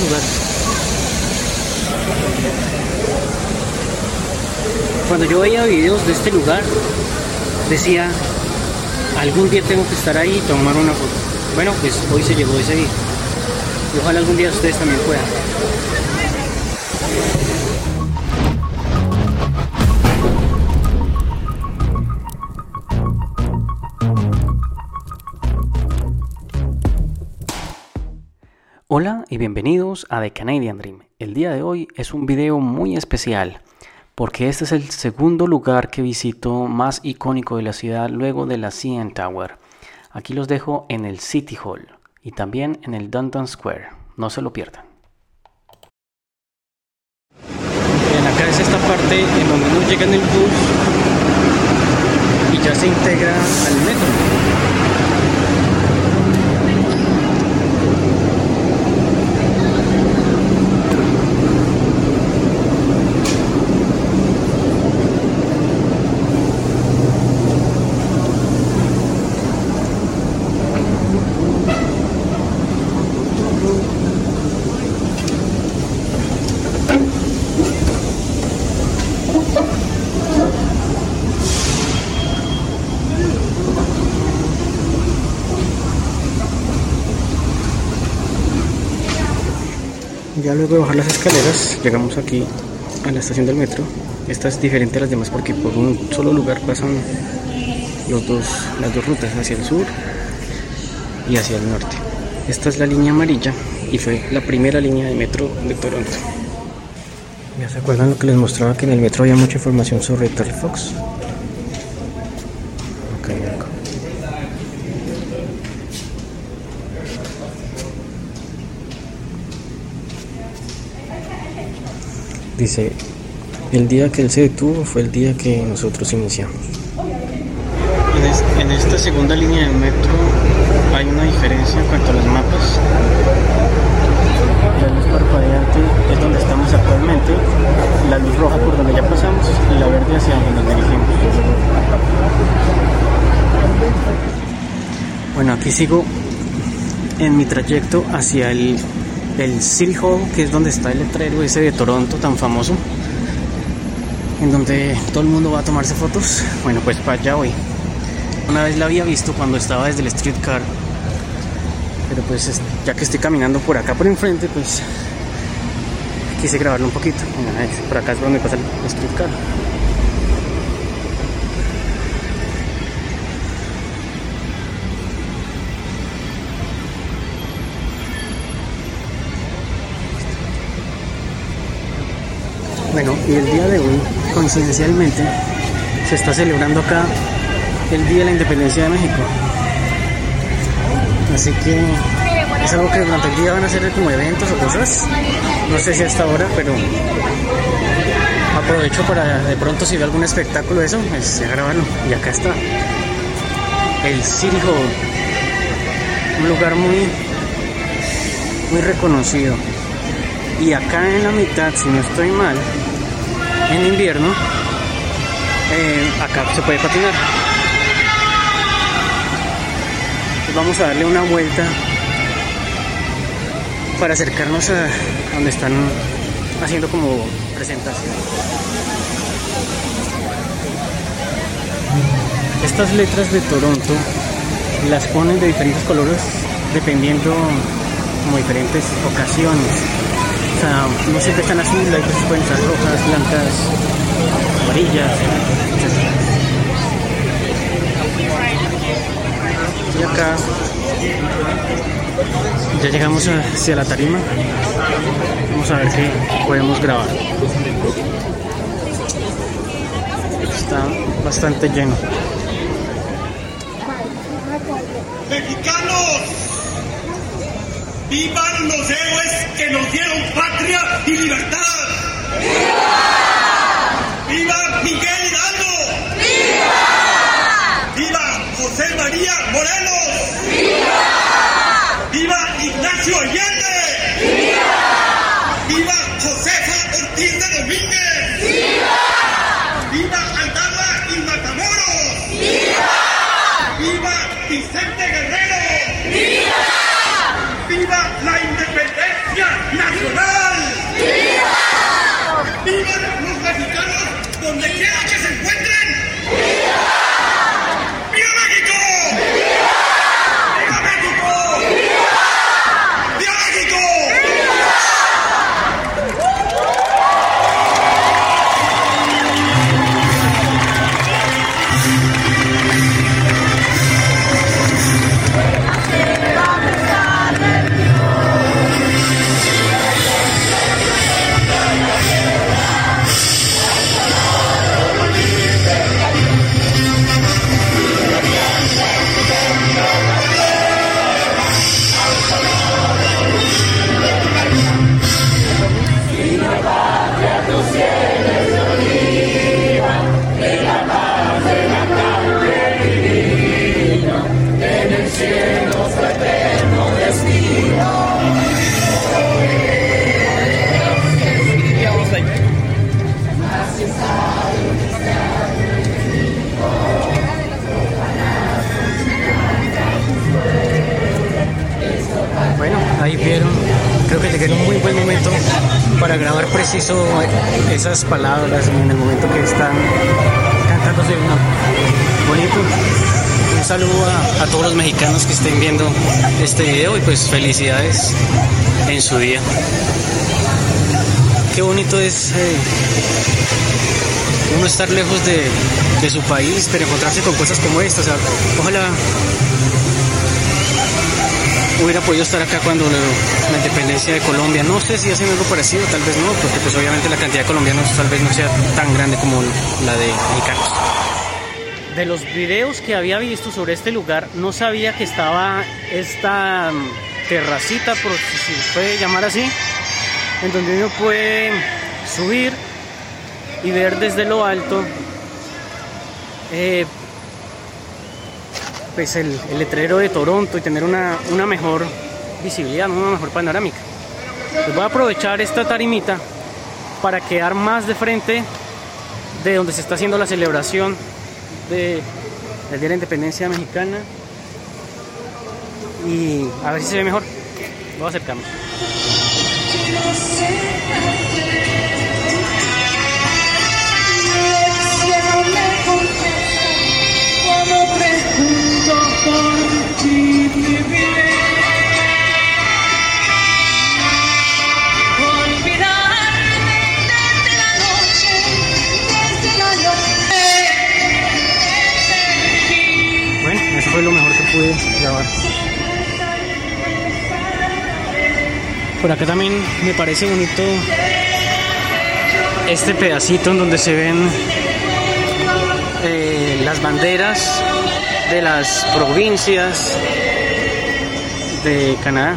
Lugar. Cuando yo veía videos de este lugar, decía, algún día tengo que estar ahí y tomar una foto. Bueno, pues hoy se llegó ese día. Y ojalá algún día ustedes también puedan. Hola y bienvenidos a The Canadian Dream. El día de hoy es un video muy especial porque este es el segundo lugar que visito más icónico de la ciudad luego de la CN Tower. Aquí los dejo en el City Hall y también en el Downtown Square. No se lo pierdan. Bien, acá es esta parte en donde uno llega el bus y ya se integra al metro. Ya luego de bajar las escaleras, llegamos aquí a la estación del metro. Esta es diferente a las demás porque por un solo lugar pasan los dos, las dos rutas, hacia el sur y hacia el norte. Esta es la línea amarilla y fue la primera línea de metro de Toronto. ¿Ya se acuerdan lo que les mostraba que en el metro había mucha información sobre Fox? Dice, el día que él se detuvo fue el día que nosotros iniciamos. En, esta segunda línea del metro hay una diferencia en cuanto a los mapas. La luz parpadeante es donde estamos actualmente, la luz roja por donde ya pasamos y la verde hacia donde nos dirigimos. Bueno, aquí sigo en mi trayecto hacia el el City Hall, que es donde está el letrero ese de Toronto tan famoso, en donde todo el mundo va a tomarse fotos. Bueno, pues para allá voy. Una vez la había visto cuando estaba desde el streetcar, pero pues ya que estoy caminando por acá por enfrente, pues quise grabarlo un poquito. por acá es donde pasa el streetcar. Bueno, y el día de hoy, coincidencialmente, se está celebrando acá el Día de la Independencia de México. Así que es algo que durante el día van a hacer como eventos o cosas. No sé si hasta ahora, pero aprovecho para de pronto si veo algún espectáculo de eso, pues grabarlo. Y acá está el City un lugar muy, muy reconocido. Y acá en la mitad, si no estoy mal, en invierno, eh, acá se puede patinar. vamos a darle una vuelta para acercarnos a donde están haciendo como presentación. Estas letras de Toronto las ponen de diferentes colores dependiendo como diferentes ocasiones no siempre están azul, hay estar rojas, blancas, amarillas. Y acá ya llegamos hacia la tarima. Vamos a ver qué podemos grabar. Está bastante lleno. ¡Mexicanos! ¡Vivan los héroes que nos dieron patria y libertad! ¡Viva! ¡Viva Miguel Hidalgo! ¡Viva! ¡Viva José María Morelos! ¡Viva! ¡Viva Ignacio Allende! ¡Viva! Ahí vieron, creo que llegué un muy buen momento para grabar preciso esas palabras en el momento que están cantándose una bonito. Un saludo a, todos los mexicanos que estén viendo este video y pues felicidades en su día. Qué bonito es eh, uno estar lejos de, su país, pero encontrarse con cosas como estas. O ojalá hubiera podido estar acá cuando la, independencia de Colombia. No sé si hacen algo parecido, tal vez no, porque pues obviamente la cantidad de colombianos tal vez no sea tan grande como la de mexicanos. De los videos que había visto sobre este lugar, no sabía que estaba esta terracita, por si se puede llamar así, en donde uno puede subir y ver desde lo alto eh, pues el, letrero de Toronto y tener una, una mejor visibilidad, una mejor panorámica. Pues voy a aprovechar esta tarimita para quedar más de frente de donde se está haciendo la celebración de, del Día de la Independencia Mexicana y a ver si se ve mejor. Voy a acercarme. Fue lo mejor que pude grabar. Por acá también me parece bonito este pedacito en donde se ven eh, las banderas de las provincias de Canadá.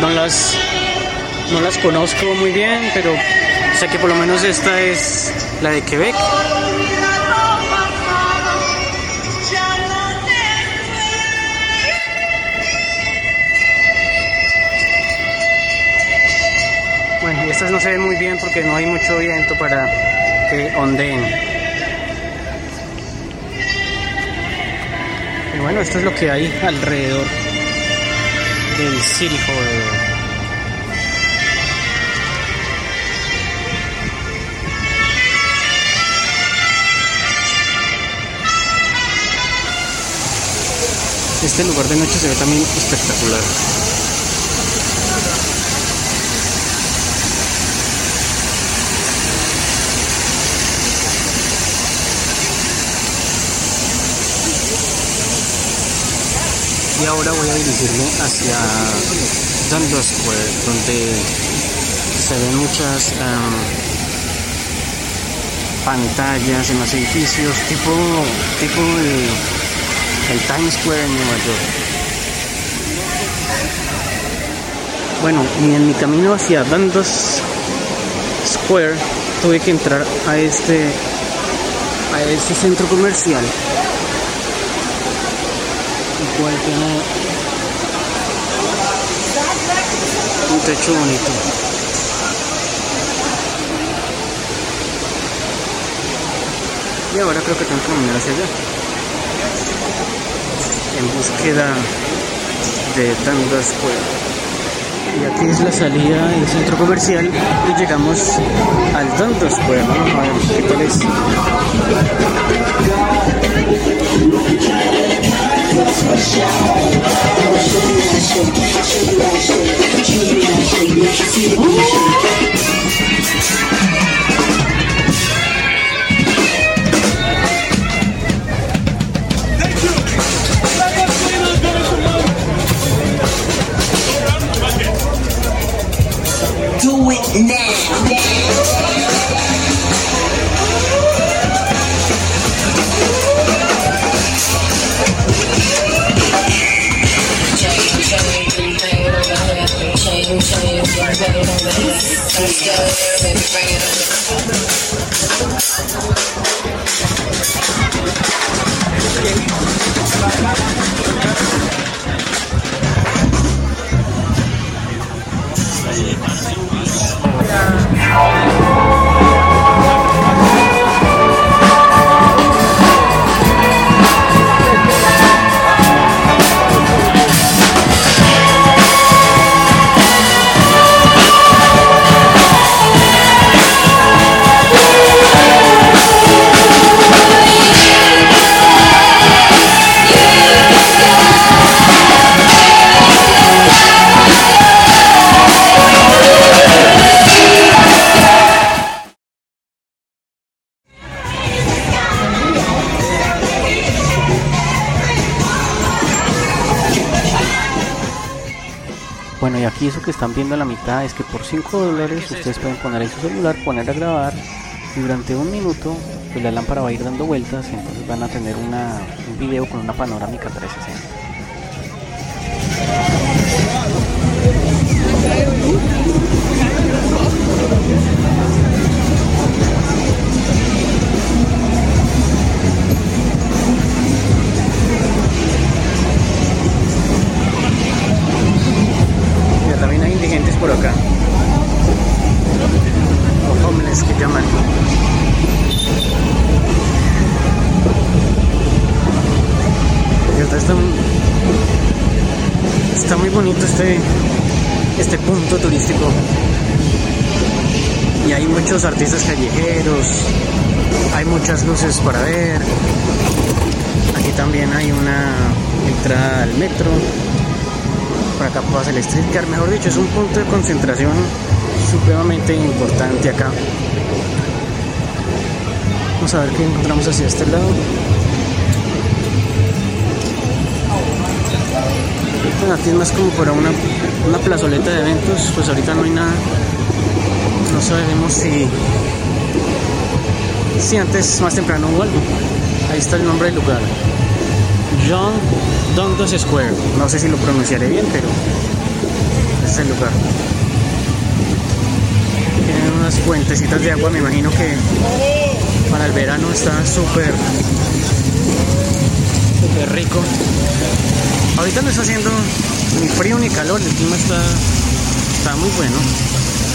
No las, no las conozco muy bien, pero sé que por lo menos esta es la de Quebec. Bueno, y estas no se ven muy bien porque no hay mucho viento para que ondeen. Bueno, esto es lo que hay alrededor del City Hall. Este lugar de noche se ve también espectacular. Y ahora voy a dirigirme hacia Dundas Square donde se ven muchas um, pantallas en los edificios tipo tipo el, Times Square en Nueva York. Bueno y en mi camino hacia Dundas Square tuve que entrar a este a este centro comercial cual tiene un techo bonito. Y ahora creo que tengo que caminar hacia allá. En búsqueda de Dundas Square. Y aquí es la salida del centro comercial y llegamos al Dundas Square. Vamos a ver qué tal es. Do it now. Bueno, show you if you're better baby, bring it you. Que están viendo a la mitad es que por 5 dólares ustedes pueden poner ahí su celular, poner a grabar y durante un minuto pues la lámpara va a ir dando vueltas y entonces van a tener una, un video con una panorámica 360. Muchos artistas callejeros, hay muchas luces para ver. Aquí también hay una entrada al metro. Por acá pasa el streetcar, mejor dicho, es un punto de concentración supremamente importante acá. Vamos a ver qué encontramos hacia este lado. Bueno, aquí es más como para una, una plazoleta de eventos, pues ahorita no hay nada. No sabemos si, si antes, más temprano algo. Ahí está el nombre del lugar. John Dundas Square. No sé si lo pronunciaré bien, pero es el lugar. Tienen unas fuentecitas de agua, me imagino que para el verano está súper, súper rico. Ahorita no está haciendo ni frío ni calor, el clima está, está muy bueno.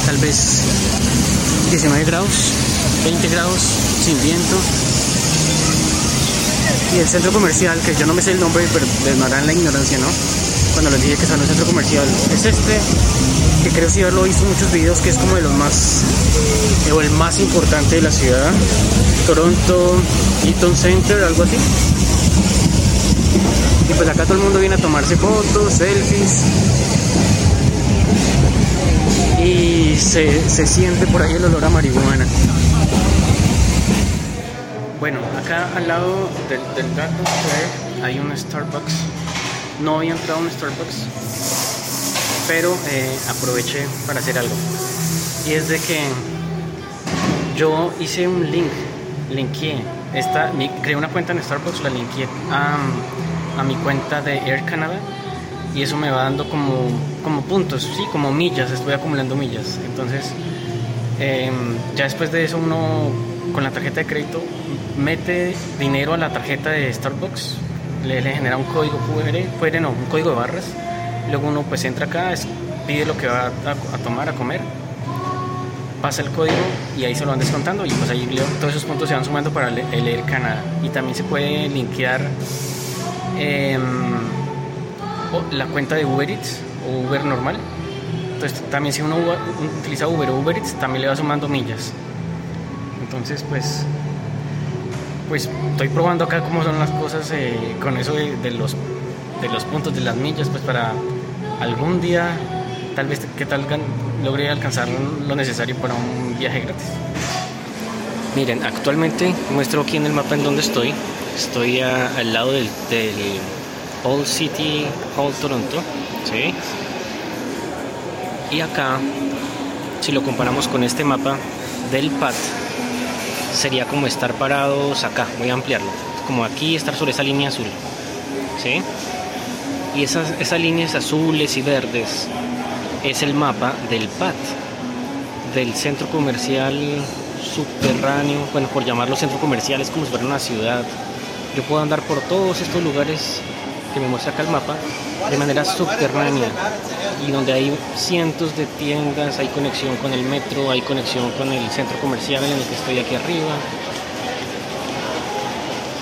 Tal vez 19 grados, 20 grados, sin viento. Y el centro comercial, que yo no me sé el nombre, pero en la ignorancia, ¿no? Cuando les dije que está en el centro comercial, es este, que creo sí haberlo visto en muchos videos, que es como de los más, o el más importante de la ciudad. Toronto Eaton Center, algo así. Y pues acá todo el mundo viene a tomarse fotos, selfies. Y se, siente por ahí el olor a marihuana. Bueno, acá al lado del, del gato hay un Starbucks. No había entrado a un Starbucks, pero eh, aproveché para hacer algo. Y es de que yo hice un link, linké, esta, creé una cuenta en Starbucks, la linké a a mi cuenta de Air Canada y eso me va dando como, como puntos, sí, como millas, estoy acumulando millas. Entonces, em, ya después de eso uno con la tarjeta de crédito mete dinero a la tarjeta de Starbucks, le, genera un código QR, no, un código de barras, luego uno pues entra acá, pide lo que va a, tomar, a comer, pasa el código y ahí se lo van descontando y pues ahí todos esos puntos se van sumando para el Air Canada y también se puede linkear Em, la cuenta de Uber Eats o Uber normal. Entonces también si uno utiliza Uber o Uber Eats también le va sumando millas. Entonces pues pues estoy probando acá cómo son las cosas eh, con eso de, los de los puntos de las millas pues para algún día tal vez que tal logre alcanzar lo necesario para un viaje gratis. Miren, actualmente muestro aquí en el mapa en donde estoy. Estoy al lado del, Old City Hall Toronto, ¿sí? Y acá, si lo comparamos con este mapa del PAT, sería como estar parados acá, voy a ampliarlo, como aquí estar sobre esa línea azul, ¿sí? Y esas, esas líneas azules y verdes es el mapa del PAT, del centro comercial subterráneo, bueno, por llamarlo centro comercial, es como si fuera una ciudad. Yo puedo andar por todos estos lugares que me muestra acá el mapa de manera subterránea y donde hay cientos de tiendas, hay conexión con el metro, hay conexión con el centro comercial en el que estoy aquí arriba.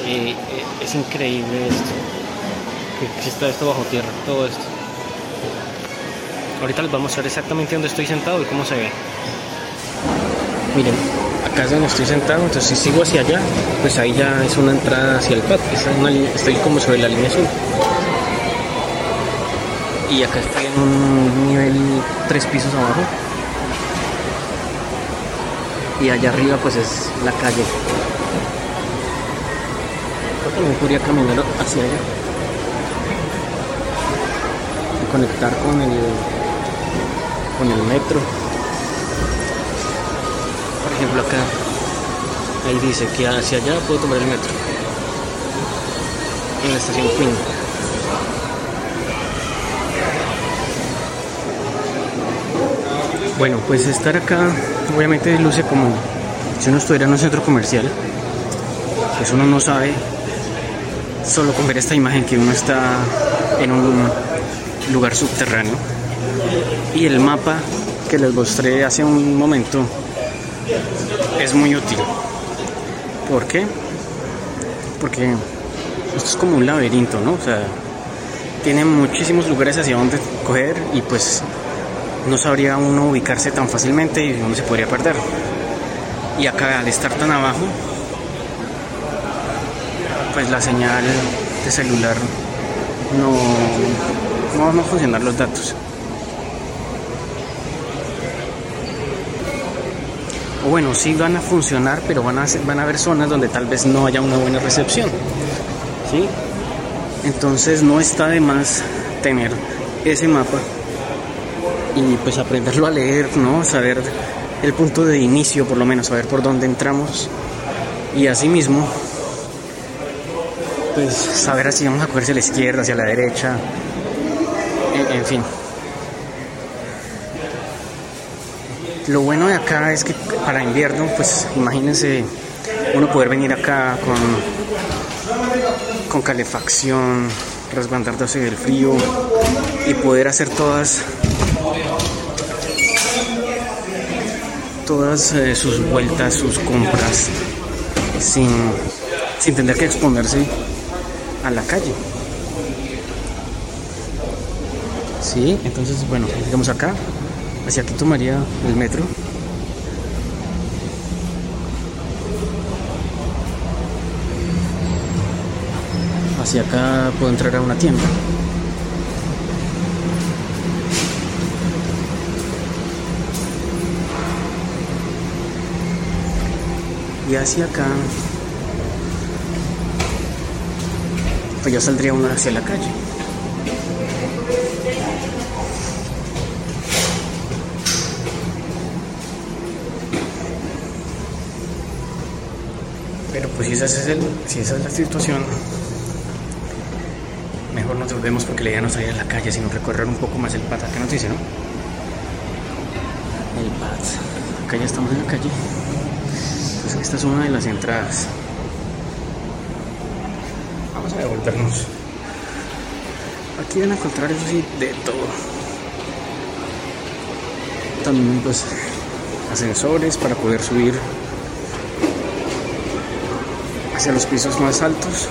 Eh, eh, es increíble esto, que exista esto bajo tierra, todo esto. Ahorita les voy a mostrar exactamente dónde estoy sentado y cómo se ve. Miren, acá es donde estoy sentado, entonces si sigo hacia allá, pues ahí ya es una entrada hacia el patio, estoy como sobre la línea azul. Y acá estoy en un nivel tres pisos abajo. Y allá arriba pues es la calle. Creo que me podría caminar hacia allá. Y conectar con el con el metro. Por ejemplo acá, ahí dice que hacia allá puedo tomar el metro. En la estación Queen. Bueno, pues estar acá obviamente luce como si uno estuviera en un centro comercial. Pues uno no sabe solo con ver esta imagen que uno está en un lugar subterráneo. Y el mapa que les mostré hace un momento es muy útil. ¿Por qué? Porque esto es como un laberinto, ¿no? O sea, tiene muchísimos lugares hacia donde coger y pues no sabría uno ubicarse tan fácilmente y uno se podría perder. Y acá al estar tan abajo, pues la señal de celular no, no van a funcionar los datos. O bueno, sí van a funcionar, pero van a, van a haber zonas donde tal vez no haya una buena recepción. ¿sí? Entonces no está de más tener ese mapa y pues aprenderlo a leer, ¿no? Saber el punto de inicio, por lo menos, saber por dónde entramos y asimismo pues saber si vamos a coger hacia la izquierda, hacia la derecha, en, en fin. Lo bueno de acá es que para invierno, pues imagínense uno poder venir acá con, con calefacción, resguardándose del frío y poder hacer todas todas eh, sus vueltas, sus compras sin, sin tener que exponerse a la calle. Sí, entonces bueno, digamos acá, hacia aquí tomaría el metro. Hacia acá puedo entrar a una tienda. Y hacia acá pues ya saldría uno hacia la calle. Pero pues si esa es, el, si esa es la situación, mejor nos volvemos porque la idea no salir a la calle, sino recorrer un poco más el pad. ¿Qué nos dice, no? El pad. Acá ya estamos en la calle. Esta es una de las entradas. Vamos a devolvernos. Aquí van a encontrar eso sí de todo. También pues ascensores para poder subir hacia los pisos más altos.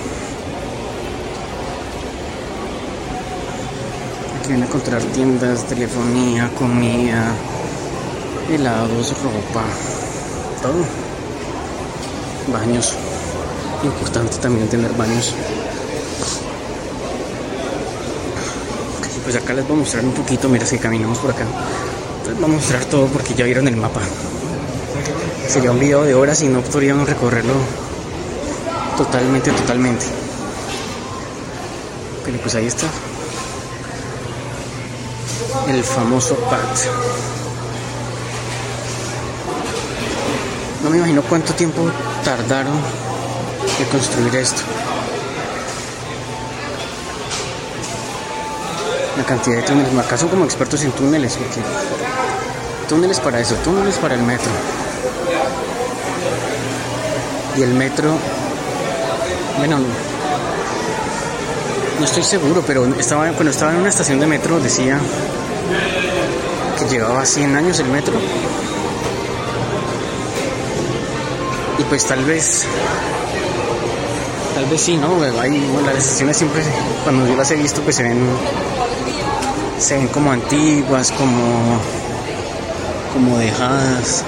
Aquí van a encontrar tiendas, telefonía, comida, helados, ropa, todo. Baños. Importante también tener baños. Pues acá les voy a mostrar un poquito, mira si caminamos por acá. Les voy a mostrar todo porque ya vieron el mapa. Sería un video de horas y no podríamos recorrerlo totalmente, totalmente. Pero pues ahí está. El famoso PAT. Me imagino cuánto tiempo tardaron en construir esto. La cantidad de túneles. Acá son como expertos en túneles. Porque túneles para eso, túneles para el metro. Y el metro bueno, no estoy seguro, pero estaba, cuando estaba en una estación de metro decía que llevaba 100 años el metro. Y pues tal vez, tal vez sí, ¿no? Hay, bueno, las estaciones siempre, cuando yo las he visto, pues se ven, se ven como antiguas, como, como dejadas.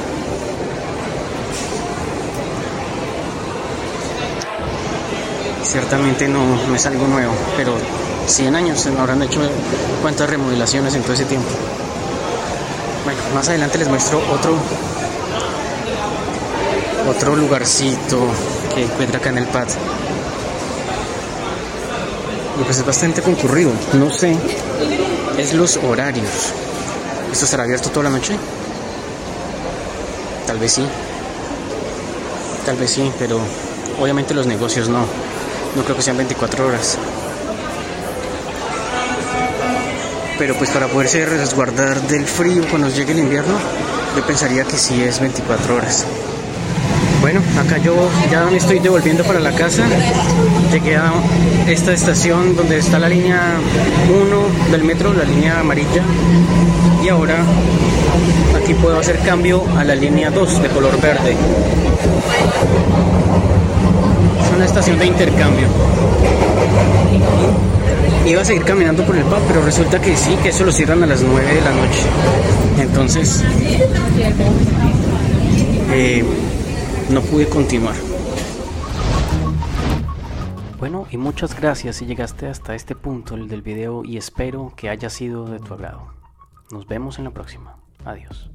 ciertamente no, es algo nuevo, pero 100 años habrán hecho cuántas remodelaciones en todo ese tiempo. Bueno, más adelante les muestro otro otro lugarcito que encuentra acá en el pad. Y pues es bastante concurrido, no sé, es los horarios. ¿Esto estará abierto toda la noche? Tal vez sí. Tal vez sí, pero obviamente los negocios no. No creo que sean 24 horas. Pero pues para poderse resguardar del frío cuando llegue el invierno, yo pensaría que sí es 24 horas. Bueno, acá yo ya me estoy devolviendo para la casa. Llegué a esta estación donde está la línea 1 del metro, la línea amarilla. Y ahora aquí puedo hacer cambio a la línea 2 de color verde. Es una estación de intercambio. Iba a seguir caminando por el pub, pero resulta que sí, que eso lo cierran a las 9 de la noche. Entonces, eh, no pude continuar. Bueno, y muchas gracias si llegaste hasta este punto del video y espero que haya sido de tu agrado. Nos vemos en la próxima. Adiós.